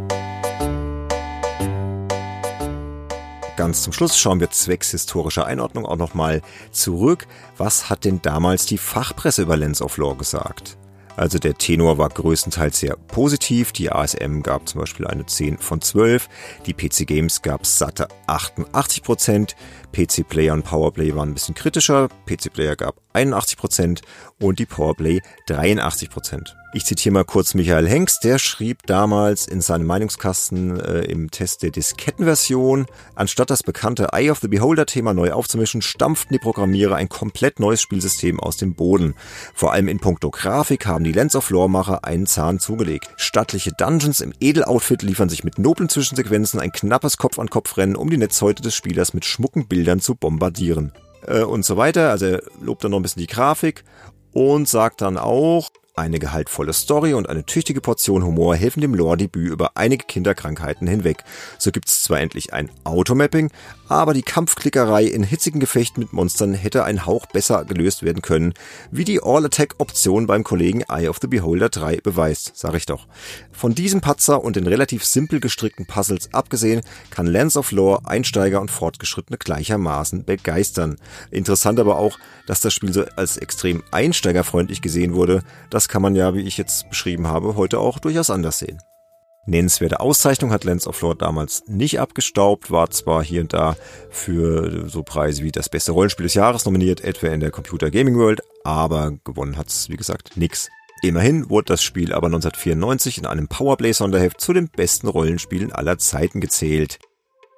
Ganz zum Schluss schauen wir zwecks historischer Einordnung auch nochmal zurück. Was hat denn damals die Fachpresse über Lens of Lore gesagt? Also der Tenor war größtenteils sehr positiv. Die ASM gab zum Beispiel eine 10 von 12. Die PC Games gab satte 88 Prozent. PC Player und Powerplay waren ein bisschen kritischer. PC Player gab 81 Prozent und die Powerplay 83 Prozent. Ich zitiere mal kurz Michael Hengst, der schrieb damals in seinem Meinungskasten äh, im Test der Diskettenversion, anstatt das bekannte Eye of the Beholder-Thema neu aufzumischen, stampften die Programmierer ein komplett neues Spielsystem aus dem Boden. Vor allem in puncto Grafik haben die Lens of Lore-Macher einen Zahn zugelegt. Stattliche Dungeons im Edel-Outfit liefern sich mit noblen Zwischensequenzen ein knappes Kopf-an-Kopf-Rennen, um die Netzhäute des Spielers mit schmucken Bildern zu bombardieren. Äh, und so weiter. Also er lobt dann noch ein bisschen die Grafik und sagt dann auch, eine gehaltvolle Story und eine tüchtige Portion Humor helfen dem Lore-Debüt über einige Kinderkrankheiten hinweg. So gibt's zwar endlich ein Automapping, aber die Kampfklickerei in hitzigen Gefechten mit Monstern hätte ein Hauch besser gelöst werden können, wie die All-Attack-Option beim Kollegen Eye of the Beholder 3 beweist, sag ich doch. Von diesem Patzer und den relativ simpel gestrickten Puzzles abgesehen, kann Lands of Lore Einsteiger und Fortgeschrittene gleichermaßen begeistern. Interessant aber auch, dass das Spiel so als extrem einsteigerfreundlich gesehen wurde. Das kann man ja, wie ich jetzt beschrieben habe, heute auch durchaus anders sehen. Nennenswerte Auszeichnung hat Lens of Lord damals nicht abgestaubt, war zwar hier und da für so Preise wie das beste Rollenspiel des Jahres nominiert, etwa in der Computer Gaming World, aber gewonnen hat's wie gesagt nix. Immerhin wurde das Spiel aber 1994 in einem Powerplay-Sonderheft zu den besten Rollenspielen aller Zeiten gezählt.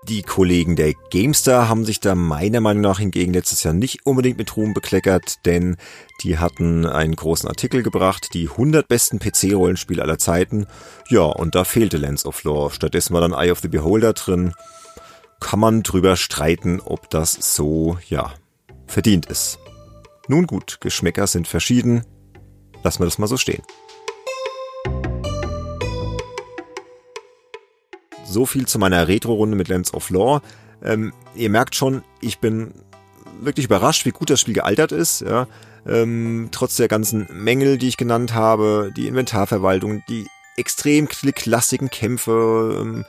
Die Kollegen der GameStar haben sich da meiner Meinung nach hingegen letztes Jahr nicht unbedingt mit Ruhm bekleckert, denn die hatten einen großen Artikel gebracht, die 100 besten PC-Rollenspiele aller Zeiten. Ja, und da fehlte Lens of Lore. Stattdessen war dann Eye of the Beholder drin. Kann man drüber streiten, ob das so, ja, verdient ist. Nun gut, Geschmäcker sind verschieden. Lassen wir das mal so stehen. So viel zu meiner Retro-Runde mit Lens of Lore. Ähm, ihr merkt schon, ich bin wirklich überrascht, wie gut das Spiel gealtert ist. Ja. Ähm, trotz der ganzen Mängel, die ich genannt habe, die Inventarverwaltung, die extrem klassischen Kämpfe, ähm,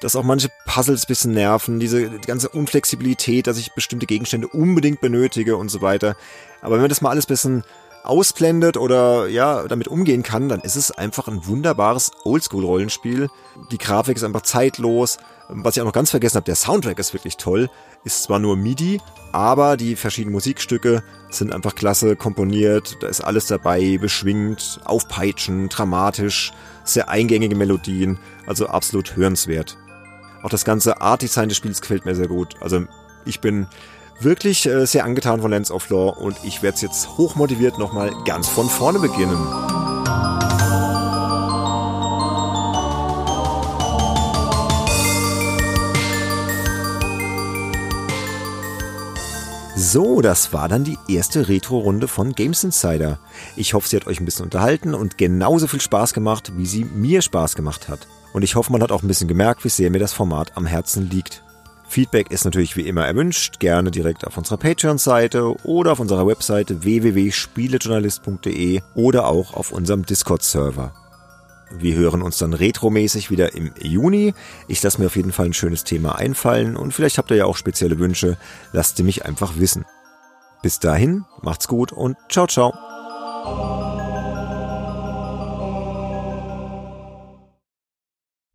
dass auch manche Puzzles bisschen nerven, diese die ganze Unflexibilität, dass ich bestimmte Gegenstände unbedingt benötige und so weiter. Aber wenn man das mal alles bisschen ausblendet oder ja, damit umgehen kann, dann ist es einfach ein wunderbares Oldschool-Rollenspiel. Die Grafik ist einfach zeitlos. Was ich auch noch ganz vergessen habe, der Soundtrack ist wirklich toll. Ist zwar nur MIDI, aber die verschiedenen Musikstücke sind einfach klasse komponiert. Da ist alles dabei, beschwingt, aufpeitschen, dramatisch, sehr eingängige Melodien, also absolut hörenswert. Auch das ganze Art-Design des Spiels gefällt mir sehr gut. Also ich bin wirklich äh, sehr angetan von Lens of Lore und ich werde es jetzt hochmotiviert nochmal ganz von vorne beginnen. So, das war dann die erste Retro-Runde von Games Insider. Ich hoffe, sie hat euch ein bisschen unterhalten und genauso viel Spaß gemacht, wie sie mir Spaß gemacht hat. Und ich hoffe, man hat auch ein bisschen gemerkt, wie sehr mir das Format am Herzen liegt. Feedback ist natürlich wie immer erwünscht, gerne direkt auf unserer Patreon-Seite oder auf unserer Webseite www.spielejournalist.de oder auch auf unserem Discord-Server. Wir hören uns dann retromäßig wieder im Juni. Ich lasse mir auf jeden Fall ein schönes Thema einfallen und vielleicht habt ihr ja auch spezielle Wünsche. Lasst sie mich einfach wissen. Bis dahin, macht's gut und ciao, ciao.